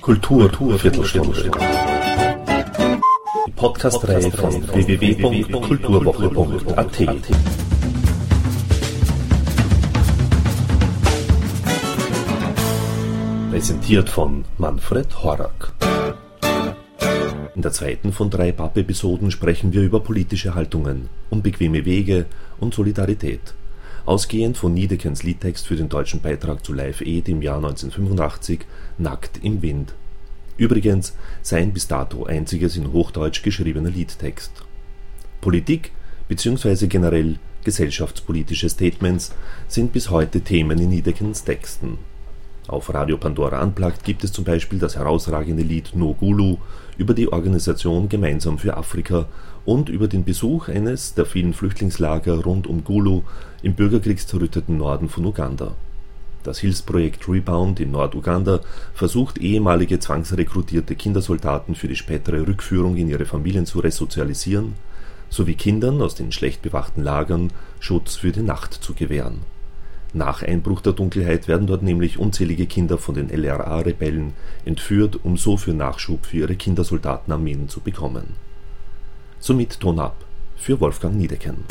Kultur, Viertelstunde. Die Podcast-Reihe von www.kulturwoche.at. Präsentiert von Manfred Horak. In der zweiten von drei BAP-Episoden sprechen wir über politische Haltungen, unbequeme Wege und Solidarität. Ausgehend von Niedekens Liedtext für den deutschen Beitrag zu Live Aid im Jahr 1985 Nackt im Wind. Übrigens sein bis dato einziges in Hochdeutsch geschriebener Liedtext. Politik bzw. generell gesellschaftspolitische Statements sind bis heute Themen in Niedekens Texten auf Radio Pandora Unplugged gibt es zum Beispiel das herausragende Lied No Gulu über die Organisation Gemeinsam für Afrika und über den Besuch eines der vielen Flüchtlingslager rund um Gulu im bürgerkriegszerrütteten Norden von Uganda. Das Hilfsprojekt Rebound in Norduganda versucht ehemalige zwangsrekrutierte Kindersoldaten für die spätere Rückführung in ihre Familien zu resozialisieren sowie Kindern aus den schlecht bewachten Lagern Schutz für die Nacht zu gewähren nach Einbruch der Dunkelheit werden dort nämlich unzählige Kinder von den LRA-Rebellen entführt, um so für Nachschub für ihre Kindersoldatenarmeen zu bekommen. Somit Ton ab für Wolfgang Niedecken.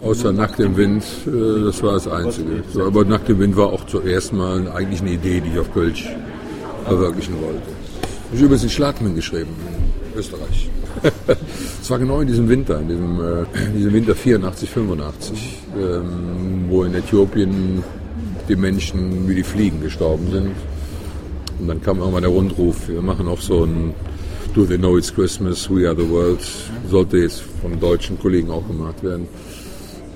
Außer Nackt im Wind, äh, das war das Einzige. Aber Nackt im Wind war auch zuerst mal eigentlich eine Idee, die ich auf Kölsch verwirklichen wollte. Ich habe übrigens in Schladming geschrieben, Österreich. Es war genau in diesem Winter, in diesem, äh, diesem Winter 84, 85, ähm, wo in Äthiopien die Menschen wie die Fliegen gestorben sind. Und dann kam irgendwann der Rundruf, wir machen auch so ein Do They Know It's Christmas, We Are the World. Sollte jetzt von deutschen Kollegen auch gemacht werden.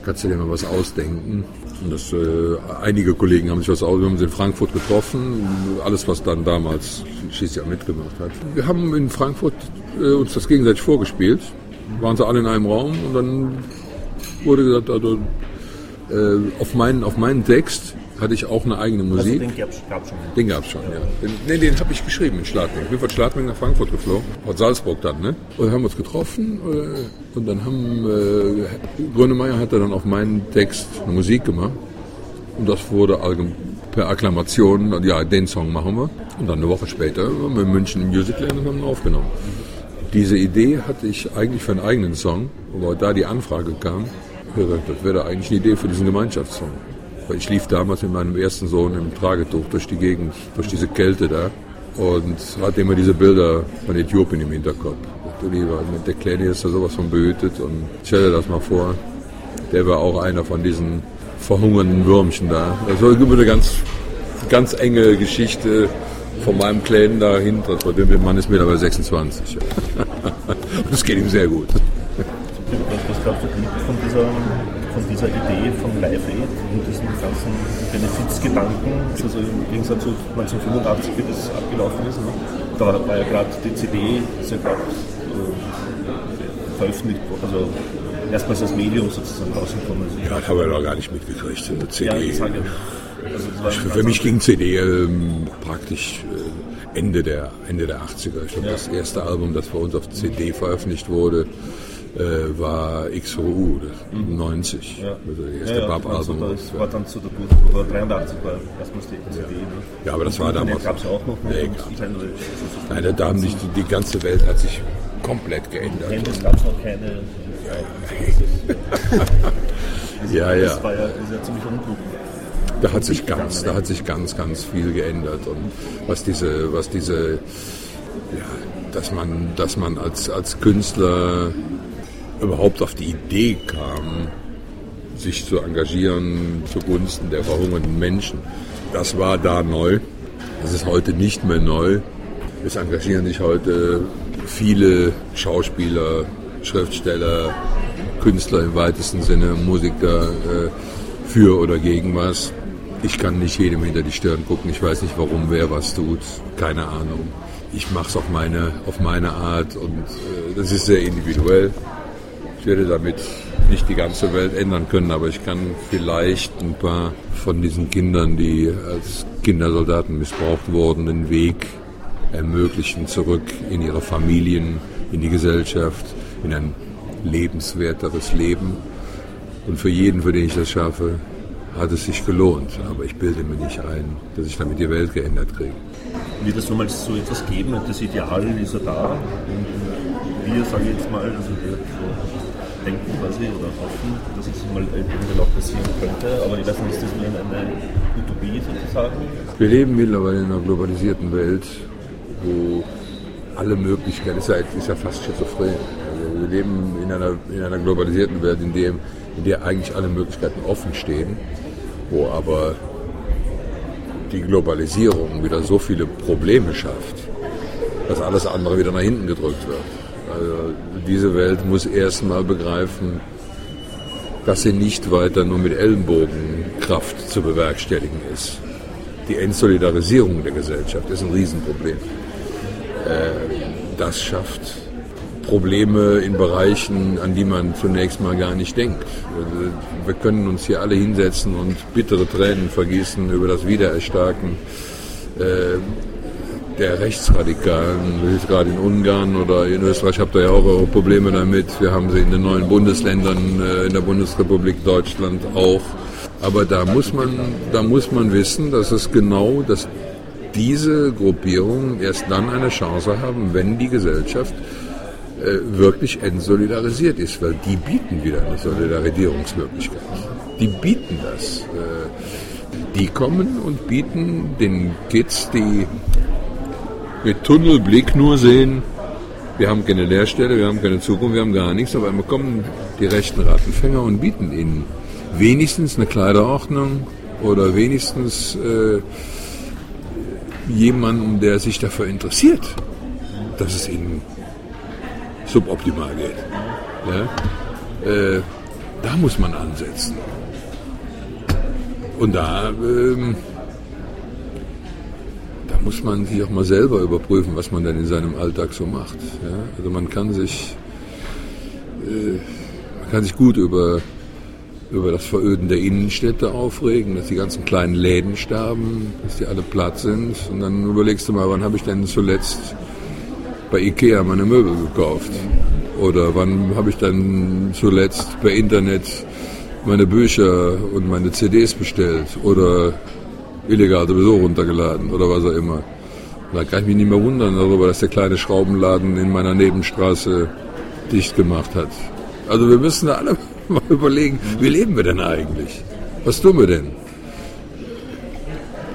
Kannst du dir mal was ausdenken? Und das, äh, einige Kollegen haben sich was aus, wir haben uns in Frankfurt getroffen, alles was dann damals Schießjahr mitgemacht hat. Wir haben in Frankfurt äh, uns das gegenseitig vorgespielt, waren sie alle in einem Raum und dann wurde gesagt, also äh, auf, meinen, auf meinen Text hatte ich auch eine eigene also Musik. Also den gab es schon. Den gab schon, ja. Den, nee, den habe ich geschrieben in Schladming. Ich bin von Schladming nach Frankfurt geflogen, von Salzburg dann, ne? Und dann haben wir uns getroffen äh, und dann haben äh, Grönemeyer hat dann auf meinen Text eine Musik gemacht und das wurde per Akklamation, ja, den Song machen wir. Und dann eine Woche später haben wir in München im Musicland und haben ihn aufgenommen. Diese Idee hatte ich eigentlich für einen eigenen Song, aber da die Anfrage kam, das wäre eigentlich eine Idee für diesen Gemeinschaftssong. Weil ich lief damals mit meinem ersten Sohn im Tragetuch durch die Gegend, durch diese Kälte da und hatte immer diese Bilder von Äthiopien im Hinterkopf. Lieber, der Kleine ist da sowas von behütet und stell dir das mal vor, der war auch einer von diesen verhungernden Würmchen da. Das war eine ganz, ganz enge Geschichte von meinem Kleinen dahinter. Der Mann ist mittlerweile 26. Und das geht ihm sehr gut. Was glaubst du von dieser von dieser Idee von Live Aid und diesen ganzen Benefizgedanken, also im Gegensatz zu 1985, wie das abgelaufen ist, ne? da war ja gerade die CD, ist ja gerade äh, veröffentlicht, also erstmals als Medium sozusagen rausgekommen. Also ja, das habe ich noch gar nicht mitgekriegt, eine CD. Ja, ich für mich ging CD ähm, praktisch äh, Ende, der, Ende der 80er. Ich glaube, ja. das erste Album, das bei uns auf CD veröffentlicht wurde, äh, war XOU, mhm. 90. Ja. Also das erste ja, ja, Bab-Album. Das war dann zu der Gut, 83 war erstmals die CD. Ja. Ne? ja, aber das war damals. gab es ja auch noch. Nee, Nein, da haben sich die, die, ganze Welt hat sich komplett geändert. Handys gab es noch keine. Ja, ja. Das war ja, ist ja ziemlich unklug. Da hat sich ganz, da hat sich ganz, ganz viel geändert und was diese, was diese, ja, dass man, dass man als, als Künstler überhaupt auf die Idee kam, sich zu engagieren zugunsten der verhungernden Menschen. Das war da neu. Das ist heute nicht mehr neu. Es engagieren sich heute viele Schauspieler, Schriftsteller, Künstler im weitesten Sinne, Musiker äh, für oder gegen was. Ich kann nicht jedem hinter die Stirn gucken. Ich weiß nicht, warum wer was tut. Keine Ahnung. Ich mache es auf meine, auf meine Art und äh, das ist sehr individuell. Ich werde damit nicht die ganze Welt ändern können, aber ich kann vielleicht ein paar von diesen Kindern, die als Kindersoldaten missbraucht wurden, den Weg ermöglichen, zurück in ihre Familien, in die Gesellschaft, in ein lebenswerteres Leben. Und für jeden, für den ich das schaffe, hat es sich gelohnt. Aber ich bilde mir nicht ein, dass ich damit die Welt geändert kriege. Wird es nochmal so etwas geben das Ideal ist ja da. Und wir, sage ich jetzt mal, also wir so denken quasi oder hoffen, dass es mal irgendwann auch passieren könnte. Aber ich weiß nicht, ist das eine Utopie sozusagen? Wir leben mittlerweile in einer globalisierten Welt, wo alle Möglichkeiten, ist ja, ist ja fast schizophren. Also wir leben in einer, in einer globalisierten Welt, in, dem, in der eigentlich alle Möglichkeiten offen stehen, wo aber die Globalisierung wieder so viele Probleme schafft, dass alles andere wieder nach hinten gedrückt wird. Also diese Welt muss erstmal begreifen, dass sie nicht weiter nur mit Ellenbogenkraft zu bewerkstelligen ist. Die Entsolidarisierung der Gesellschaft ist ein Riesenproblem. Äh, das schafft Probleme in Bereichen, an die man zunächst mal gar nicht denkt. Also, wir können uns hier alle hinsetzen und bittere Tränen vergießen über das Wiedererstarken äh, der Rechtsradikalen, gerade in Ungarn oder in Österreich habt ihr ja auch eure Probleme damit. Wir haben sie in den neuen Bundesländern, äh, in der Bundesrepublik Deutschland auch. Aber da muss man, da muss man wissen, dass es genau, dass diese Gruppierungen erst dann eine Chance haben, wenn die Gesellschaft wirklich entsolidarisiert ist, weil die bieten wieder eine Solidarisierungsmöglichkeit. Die bieten das. Äh, die kommen und bieten den Kids, die mit Tunnelblick nur sehen, wir haben keine Lehrstelle, wir haben keine Zukunft, wir haben gar nichts, aber einmal kommen die rechten Rattenfänger und bieten ihnen wenigstens eine Kleiderordnung oder wenigstens äh, jemanden, der sich dafür interessiert, dass es ihnen suboptimal geht. Ja? Äh, da muss man ansetzen. Und da ähm, muss man sich auch mal selber überprüfen, was man denn in seinem Alltag so macht. Ja? Also man kann sich, äh, man kann sich gut über, über das Veröden der Innenstädte aufregen, dass die ganzen kleinen Läden sterben, dass die alle platt sind. Und dann überlegst du mal, wann habe ich denn zuletzt bei Ikea meine Möbel gekauft? Oder wann habe ich dann zuletzt per Internet meine Bücher und meine CDs bestellt? Oder illegal sowieso runtergeladen oder was auch immer. Da kann ich mich nicht mehr wundern darüber, dass der kleine Schraubenladen in meiner Nebenstraße dicht gemacht hat. Also wir müssen da alle mal überlegen, wie leben wir denn eigentlich? Was tun wir denn?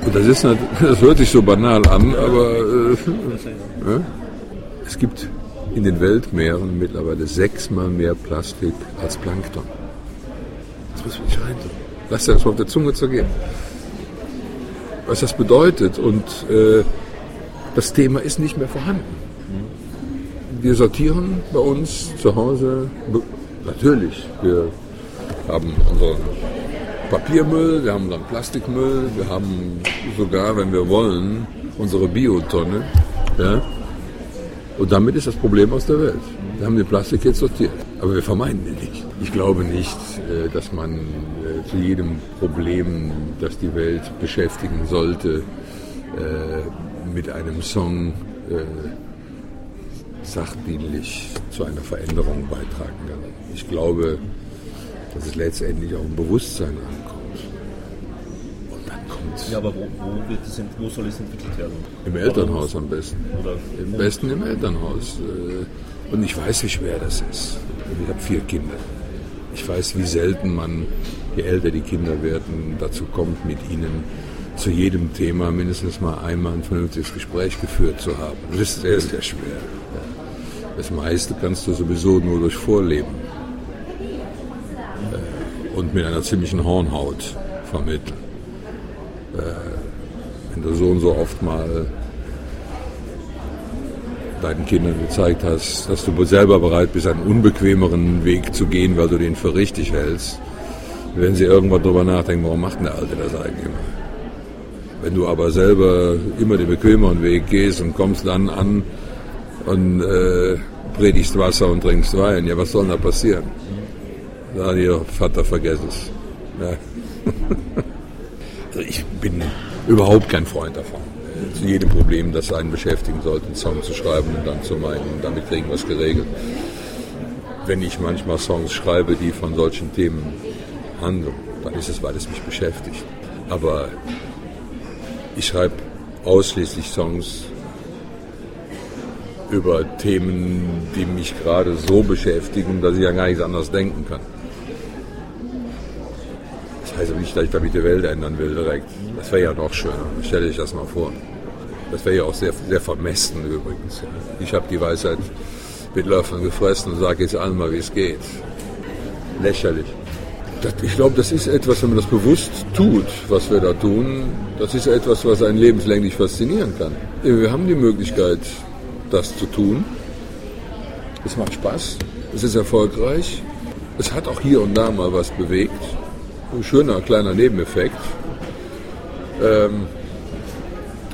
Und das, ist, das hört sich so banal an, aber äh, äh, es gibt in den Weltmeeren mittlerweile sechsmal mehr Plastik als Plankton. Das muss man nicht rein. Lass dir das mal auf der Zunge zergehen was das bedeutet. Und äh, das Thema ist nicht mehr vorhanden. Wir sortieren bei uns zu Hause, natürlich, wir haben unseren Papiermüll, wir haben unseren Plastikmüll, wir haben sogar, wenn wir wollen, unsere Biotonne. Ja? Und damit ist das Problem aus der Welt. Wir haben den Plastik jetzt sortiert, aber wir vermeiden ihn nicht. Ich glaube nicht, äh, dass man äh, zu jedem Problem, das die Welt beschäftigen sollte, äh, mit einem Song sachdienlich zu einer Veränderung beitragen kann. Ich glaube, dass es letztendlich auch im Bewusstsein ankommt. Ja, aber wo, wo, wird es, wo soll es entwickelt werden? Im Elternhaus am besten. Oder Im besten im Elternhaus. Und ich weiß, wie schwer das ist. Ich habe vier Kinder. Ich weiß, wie selten man, je älter die Kinder werden, dazu kommt, mit ihnen zu jedem Thema mindestens mal einmal ein vernünftiges Gespräch geführt zu haben. Das ist sehr, sehr schwer. Das meiste kannst du sowieso nur durch Vorleben äh, und mit einer ziemlichen Hornhaut vermitteln. Äh, wenn du so und so oft mal deinen Kindern gezeigt hast, dass du selber bereit bist, einen unbequemeren Weg zu gehen, weil du den für richtig hältst, wenn sie irgendwann darüber nachdenken, warum macht denn der Alte das eigentlich immer? Wenn du aber selber immer den bequemeren Weg gehst und kommst dann an und äh, predigst Wasser und trinkst Wein, ja, was soll da passieren? Na, ihr Vater, vergess es. Ja. also ich bin überhaupt kein Freund davon zu jedem Problem, das einen beschäftigen sollte, einen Song zu schreiben und dann zu meinen, damit kriegen wir es geregelt. Wenn ich manchmal Songs schreibe, die von solchen Themen anderen, dann ist es, weil es mich beschäftigt. Aber ich schreibe ausschließlich Songs über Themen, die mich gerade so beschäftigen, dass ich an gar nichts anderes denken kann. Das heißt aber nicht, dass ich damit die Welt ändern will direkt. Das wäre ja noch schöner. Stell dich das mal vor. Das wäre ja auch sehr, sehr vermessen übrigens. Ich habe die Weisheit mit Löffeln gefressen und sage jetzt allen mal, wie es geht. Lächerlich. Das, ich glaube, das ist etwas, wenn man das bewusst tut, was wir da tun, das ist etwas, was einen lebenslänglich faszinieren kann. Wir haben die Möglichkeit, das zu tun. Es macht Spaß, es ist erfolgreich, es hat auch hier und da mal was bewegt ein schöner kleiner Nebeneffekt. Ähm,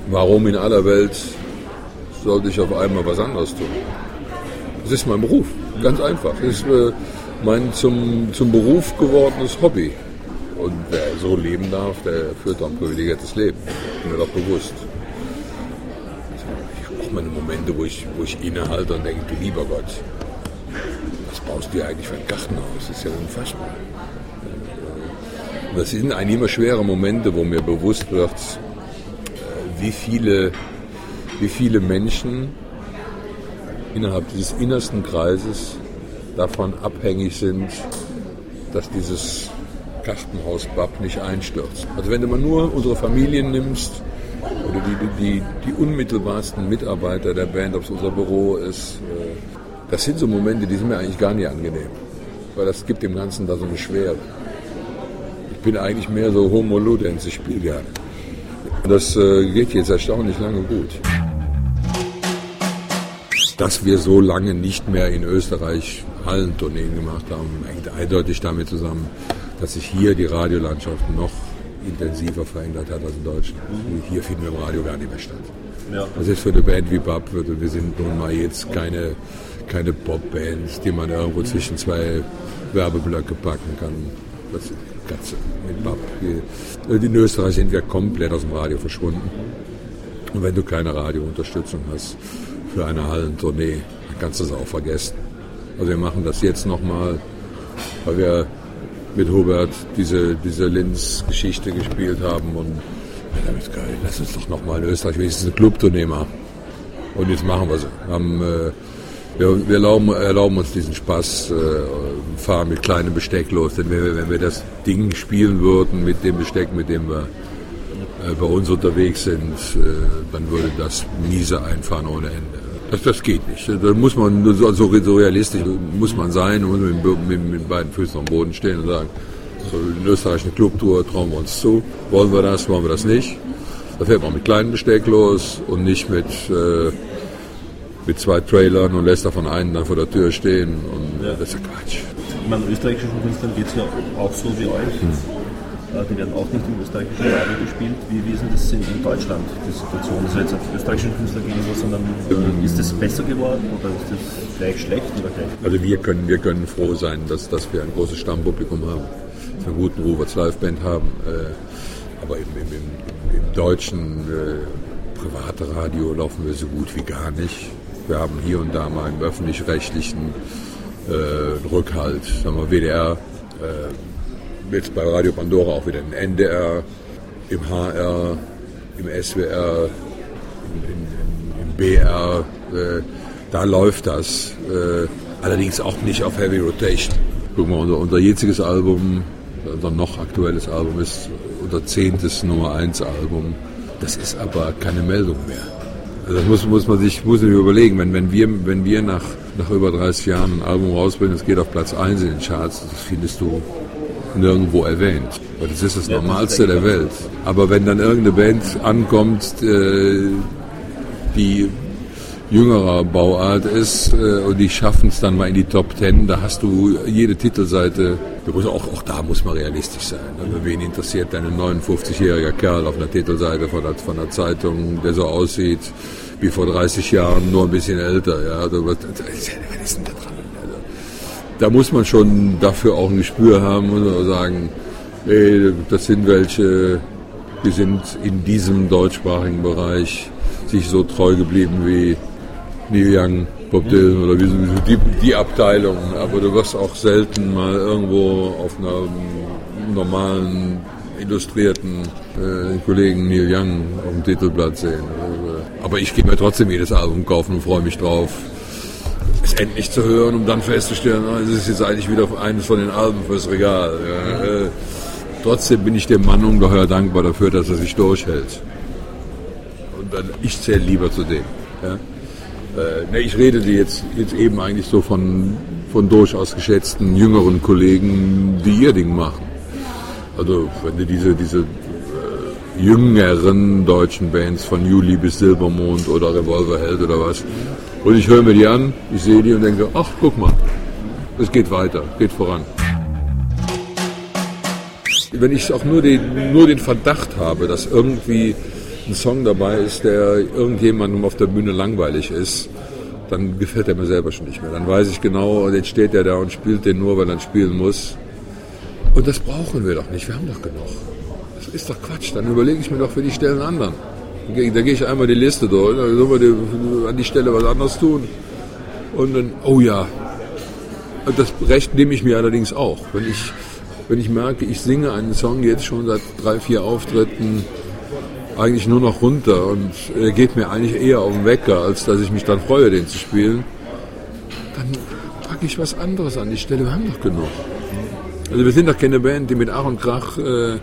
warum in aller Welt sollte ich auf einmal was anderes tun? Das ist mein Beruf, ganz einfach. Das ist äh, mein zum, zum Beruf gewordenes Hobby. Und wer so leben darf, der führt ein privilegiertes Leben. Bin mir doch bewusst. Ich habe auch meine Momente, wo ich, wo ich innehalte und denke, du lieber Gott, was baust du dir eigentlich für ein Gartenhaus? Das ist ja unfassbar. Das sind eigentlich immer schwere Momente, wo mir bewusst wird, äh, wie viele, wie viele Menschen innerhalb dieses innersten Kreises davon abhängig sind, dass dieses Kartenhaus BAP nicht einstürzt. Also wenn du mal nur unsere Familien nimmst oder die, die, die unmittelbarsten Mitarbeiter der Band, ob es unser Büro ist, äh, das sind so Momente, die sind mir eigentlich gar nicht angenehm. Weil das gibt dem Ganzen da so eine Schwere. Ich bin eigentlich mehr so Homo Ludens, ich spiele gerne. Das äh, geht jetzt erstaunlich lange gut. Dass wir so lange nicht mehr in Österreich Hallentourneen gemacht haben, hängt eindeutig damit zusammen, dass sich hier die Radiolandschaft noch intensiver verändert hat als in Deutschland. Mhm. Hier finden wir im Radio gar nicht mehr statt. Ja. Das ist für eine Band wie Bab, wir sind nun mal jetzt keine, keine Popband, die man irgendwo zwischen zwei Werbeblöcke packen kann. Das Katze mit Bab. In Österreich sind wir komplett aus dem Radio verschwunden. Und wenn du keine Radiounterstützung hast für eine Hallentournee, dann kannst du es auch vergessen. Also wir machen das jetzt nochmal, weil wir mit Hubert diese, diese Linz-Geschichte gespielt haben und ja, geil, lass uns doch nochmal in Österreich wenigstens eine Clubtournee machen. Und jetzt machen wir sie. Haben äh, wir, wir erlauben, erlauben, uns diesen Spaß, äh, fahren mit kleinem Besteck los. Denn wenn wir, wenn wir das Ding spielen würden mit dem Besteck, mit dem wir äh, bei uns unterwegs sind, äh, dann würde das miese einfahren ohne Ende. Das, das geht nicht. Da muss man, so, so realistisch muss man sein und mit, mit, mit beiden Füßen am Boden stehen und sagen, so in Österreich eine Clubtour trauen wir uns zu. Wollen wir das, wollen wir das nicht? Da fährt man mit kleinem Besteck los und nicht mit äh, mit zwei Trailern und lässt davon einen dann vor der Tür stehen. Und ja. das ist ja Quatsch. Ich meine, österreichischen Künstlern geht es ja auch so wie euch. Hm. Die werden auch nicht im österreichischen Radio gespielt. Wie, wie ist denn das in, in Deutschland, die Situation? Das ist jetzt auf österreichischen Künstler gegenüber, sondern ähm, ist das besser geworden oder ist das gleich schlecht oder gleich? Also wir können, wir können froh sein, dass, dass wir ein großes Stammpublikum haben, dass wir einen guten Ruf als Liveband haben. Äh, aber im, im, im, im deutschen äh, private Radio laufen wir so gut wie gar nicht. Wir haben hier und da mal im öffentlich-rechtlichen äh, Rückhalt. Sagen wir WDR, äh, jetzt bei Radio Pandora auch wieder im NDR, im HR, im SWR, im, im, im BR. Äh, da läuft das. Äh, allerdings auch nicht auf Heavy Rotation. Gucken wir, unser, unser jetziges Album, unser noch aktuelles Album ist unser zehntes Nummer 1 Album. Das ist aber keine Meldung mehr. Das muss, muss man sich muss man überlegen. Wenn, wenn, wir, wenn wir nach, nach über 30 Jahren ein Album rausbringen, es geht auf Platz 1 in den Charts, das findest du nirgendwo erwähnt. Weil das ist das Normalste der Welt. Aber wenn dann irgendeine Band ankommt, äh, die jüngerer Bauart ist äh, und die schaffen es dann mal in die Top Ten, da hast du jede Titelseite, auch, auch da muss man realistisch sein. Also wen interessiert ein 59-jähriger Kerl auf einer Titelseite von der, von der Zeitung, der so aussieht wie vor 30 Jahren, nur ein bisschen älter. Ja, also, denn? Also, da muss man schon dafür auch ein Gespür haben und sagen, ey, das sind welche, die sind in diesem deutschsprachigen Bereich sich so treu geblieben wie Neil Young, Bob Dylan oder wie so die, die Abteilung. Aber du wirst auch selten mal irgendwo auf einer normalen, illustrierten äh, Kollegen Neil Young auf dem Titelblatt sehen. Aber ich gehe mir trotzdem jedes Album kaufen und freue mich drauf, es endlich zu hören, um dann festzustellen, oh, es ist jetzt eigentlich wieder eines von den Alben fürs Regal. Ja. Äh, trotzdem bin ich dem Mann ungeheuer dankbar dafür, dass er sich durchhält. Und dann, ich zähle lieber zu dem. Ja. Äh, ne, ich rede jetzt, jetzt eben eigentlich so von, von durchaus geschätzten jüngeren Kollegen, die ihr Ding machen. Also wenn du diese, diese äh, jüngeren deutschen Bands von Juli bis Silbermond oder Revolverheld oder was, und ich höre mir die an, ich sehe die und denke, ach guck mal, es geht weiter, geht voran. Wenn ich auch nur den, nur den Verdacht habe, dass irgendwie ein Song dabei ist, der irgendjemandem auf der Bühne langweilig ist, dann gefällt er mir selber schon nicht mehr. Dann weiß ich genau, jetzt steht er da und spielt den nur, weil er spielen muss. Und das brauchen wir doch nicht, wir haben doch genug. Das ist doch Quatsch, dann überlege ich mir doch für die Stellen anderen. Da gehe ich einmal die Liste durch, dann sollen wir an die Stelle was anderes tun. Und dann, oh ja, das Recht nehme ich mir allerdings auch. Wenn ich, wenn ich merke, ich singe einen Song jetzt schon seit drei, vier Auftritten, eigentlich nur noch runter und er geht mir eigentlich eher auf den Wecker, als dass ich mich dann freue, den zu spielen, dann packe ich was anderes an die Stelle. Wir haben doch genug. Also wir sind doch keine Band, die mit Ach und Krach äh,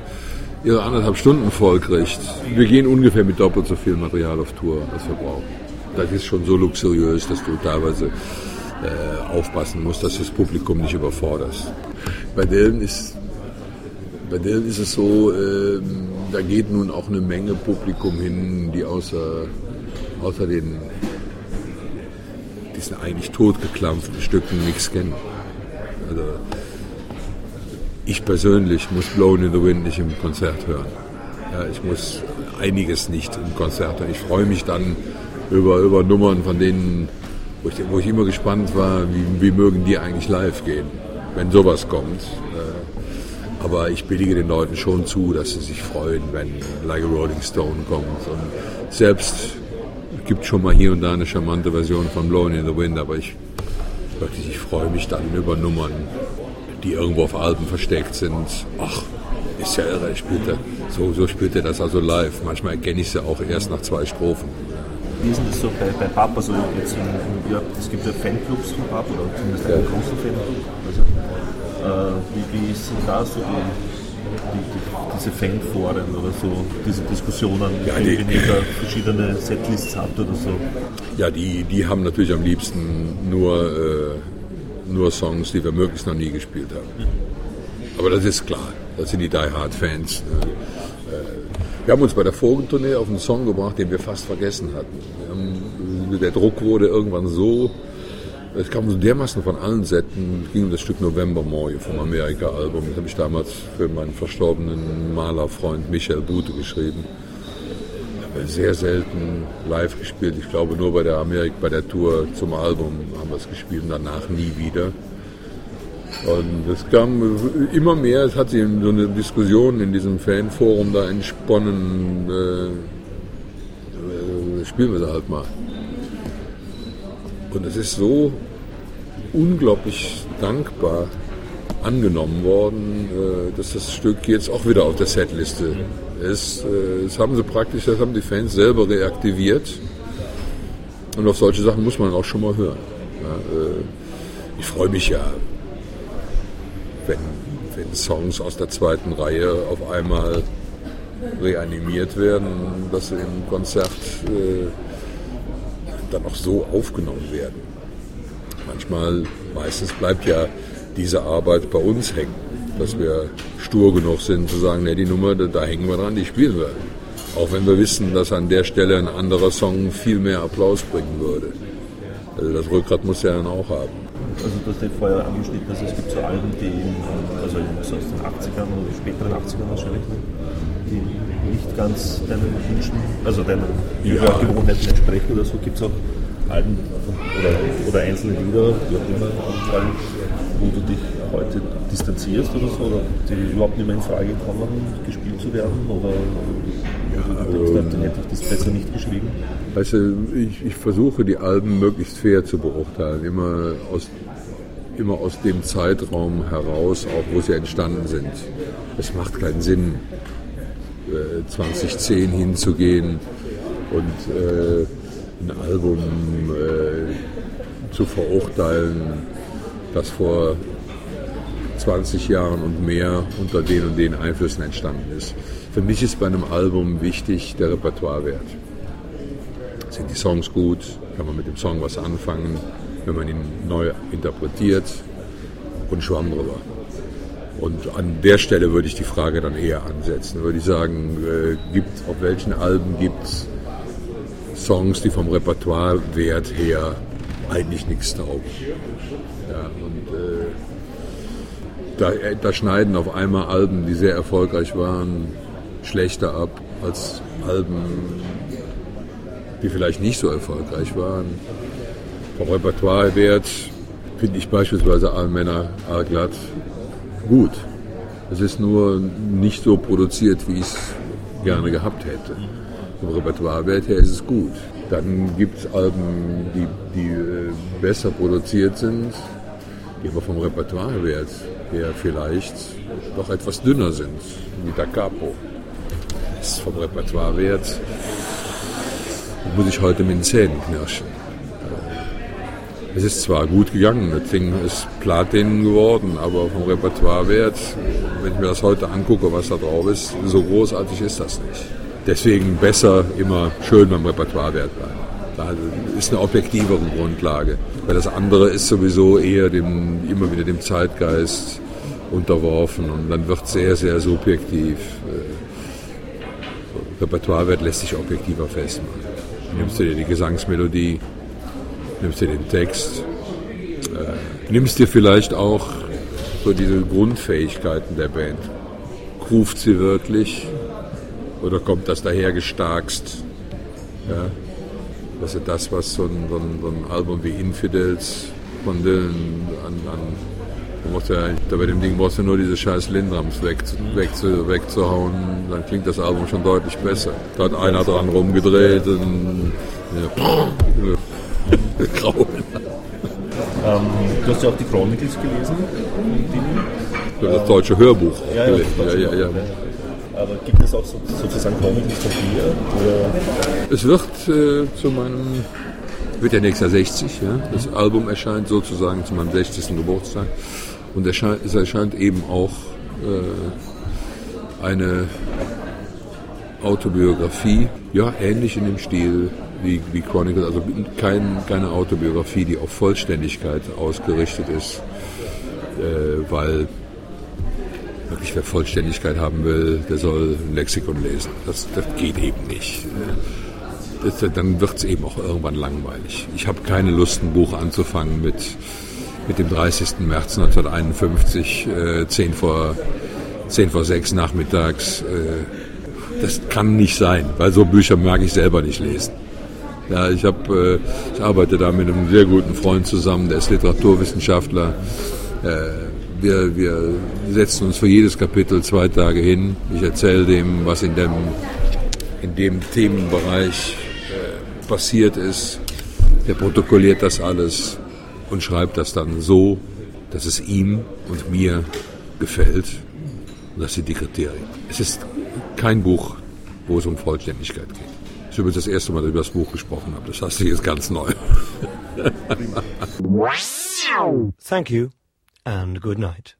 ihre anderthalb Stunden voll kriegt. Wir gehen ungefähr mit doppelt so viel Material auf Tour, als wir brauchen. Das ist schon so luxuriös, dass du teilweise äh, aufpassen musst, dass du das Publikum nicht überforderst. Bei Dylan ist, bei Dylan ist es so, äh, da geht nun auch eine Menge Publikum hin, die außer, außer den diesen eigentlich totgeklampften Stücken nichts kennen. Also, ich persönlich muss Blown in the Wind nicht im Konzert hören. Ja, ich muss einiges nicht im Konzert hören. Ich freue mich dann über, über Nummern, von denen, wo ich, wo ich immer gespannt war, wie, wie mögen die eigentlich live gehen, wenn sowas kommt. Aber ich billige den Leuten schon zu, dass sie sich freuen, wenn Like a Rolling Stone kommt. Und selbst gibt schon mal hier und da eine charmante Version von Blowing in the Wind, aber ich wirklich, ich freue mich dann über Nummern, die irgendwo auf Alben versteckt sind. Ach, ist ja irre, spielt er, so, so spielt er das also live. Manchmal erkenne ich sie auch erst nach zwei Strophen. Wie ist denn das so bei, bei Papa? Also jetzt in, ja, es gibt ja Fanclubs von Papa, oder zumindest einen ja. großen Fanclub. Also, äh, wie, wie ist da so die, die, die, diese Fanforen oder so, diese Diskussionen, ja, die, wenn ihr da verschiedene Setlists habt oder so? Ja, die, die haben natürlich am liebsten nur, äh, nur Songs, die wir möglichst noch nie gespielt haben. Aber das ist klar, das sind die Die Hard Fans. Äh, wir haben uns bei der Vogeltournee auf einen Song gebracht, den wir fast vergessen hatten. Haben, der Druck wurde irgendwann so es kam so dermaßen von allen Seiten, es ging um das Stück November Morgen vom Amerika-Album. Das habe ich damals für meinen verstorbenen Malerfreund Michael Bute geschrieben. Haben sehr selten live gespielt. Ich glaube nur bei der Amerik, bei der Tour zum Album haben wir es gespielt und danach nie wieder. Und es kam immer mehr, es hat sich so eine Diskussion in diesem Fanforum da entsponnen, äh, äh, spielen wir da halt mal. Und es ist so unglaublich dankbar angenommen worden, äh, dass das Stück jetzt auch wieder auf der Setliste ist. Äh, das haben sie praktisch, das haben die Fans selber reaktiviert. Und auf solche Sachen muss man auch schon mal hören. Äh, ich freue mich ja, wenn, wenn Songs aus der zweiten Reihe auf einmal reanimiert werden, dass sie im Konzert dann auch so aufgenommen werden. Manchmal, meistens bleibt ja diese Arbeit bei uns hängen, dass wir stur genug sind zu sagen, ne, die Nummer, da, da hängen wir dran, die spielen wir. Auch wenn wir wissen, dass an der Stelle ein anderer Song viel mehr Applaus bringen würde. Also das Rückgrat muss er dann auch haben. Also du hast ja vorher angeschnitten, dass es gibt so Alben, die also aus den 80ern oder späteren 80ern wahrscheinlich, die nicht ganz deinen Wünschen, also deinen ja. Gewohnheiten entsprechen oder so, gibt es auch Alben oder, oder einzelne Lieder, wie auch immer, anfallen, wo du dich heute distanzierst oder so, oder die überhaupt nicht mehr in Frage kommen, gespielt zu werden, oder also, dann hätte ich das besser nicht geschrieben? Weißt du, ich, ich versuche die Alben möglichst fair zu beurteilen, immer aus immer aus dem Zeitraum heraus, auch wo sie entstanden sind. Es macht keinen Sinn, 2010 äh, hinzugehen und äh, ein Album äh, zu verurteilen, das vor 20 Jahren und mehr unter den und den Einflüssen entstanden ist. Für mich ist bei einem Album wichtig der Repertoirewert. Sind die Songs gut? Kann man mit dem Song was anfangen? Wenn man ihn neu interpretiert und schwamm drüber. Und an der Stelle würde ich die Frage dann eher ansetzen. Würde ich sagen, äh, gibt, auf welchen Alben gibt es Songs, die vom Repertoirewert her eigentlich nichts taugen? Ja, und äh, da, äh, da schneiden auf einmal Alben, die sehr erfolgreich waren, schlechter ab als Alben, die vielleicht nicht so erfolgreich waren. Vom Repertoirewert finde ich beispielsweise Allmänner, Allglatt gut. Es ist nur nicht so produziert, wie ich es gerne gehabt hätte. Vom Repertoirewert her ist es gut. Dann gibt es Alben, die, die äh, besser produziert sind, die aber vom Repertoirewert her vielleicht doch etwas dünner sind, wie Da Capo. Das ist vom Repertoirewert muss ich heute mit den Zähnen knirschen. Es ist zwar gut gegangen, das Ding ist Platin geworden, aber vom Repertoirewert, wenn ich mir das heute angucke, was da drauf ist, so großartig ist das nicht. Deswegen besser immer schön beim Repertoirewert bleiben. Da ist eine objektivere Grundlage. Weil das andere ist sowieso eher dem, immer wieder dem Zeitgeist unterworfen und dann wird sehr, sehr subjektiv. Repertoirewert lässt sich objektiver festmachen. Nimmst du dir die Gesangsmelodie, nimmst dir den Text, äh, nimmst dir vielleicht auch so diese Grundfähigkeiten der Band. Ruft sie wirklich oder kommt das daher gestarkst? Ja? Das ist das, was so ein, so ein, so ein Album wie Infidels von Dylan an, an da bei dem Ding brauchst du nur diese scheiß Lindrams weg, weg, wegzuhauen, dann klingt das Album schon deutlich besser. Da hat einer dran rumgedreht und ja, Grauen. Ähm, du hast ja auch die Chronicles gelesen. Die, das deutsche Hörbuch. Ja, ja, ja, ja, ja. Aber gibt es auch so, sozusagen Chronicles von dir? Es wird äh, zu meinem, wird ja nächstes Jahr 60, ja. Das Album erscheint sozusagen zu meinem 60. Geburtstag. Und erscheint, es erscheint eben auch äh, eine Autobiografie, ja, ähnlich in dem Stil wie, wie Chronicles, also kein, keine Autobiografie, die auf Vollständigkeit ausgerichtet ist, äh, weil wirklich wer Vollständigkeit haben will, der soll ein Lexikon lesen. Das, das geht eben nicht. Das, dann wird es eben auch irgendwann langweilig. Ich habe keine Lust, ein Buch anzufangen mit, mit dem 30. März 1951, äh, 10 vor 10 vor 6 nachmittags. Äh, das kann nicht sein, weil so Bücher mag ich selber nicht lesen. Ja, ich, hab, äh, ich arbeite da mit einem sehr guten Freund zusammen, der ist Literaturwissenschaftler. Äh, wir, wir setzen uns für jedes Kapitel zwei Tage hin. Ich erzähle dem, was in dem, in dem Themenbereich äh, passiert ist. Der protokolliert das alles und schreibt das dann so, dass es ihm und mir gefällt. Und das sind die Kriterien. Es ist kein Buch, wo es um Vollständigkeit geht ist übrigens das erste Mal, dass ich über das Buch gesprochen habe. Das heißt, ich ist ganz neu. Thank you and good night.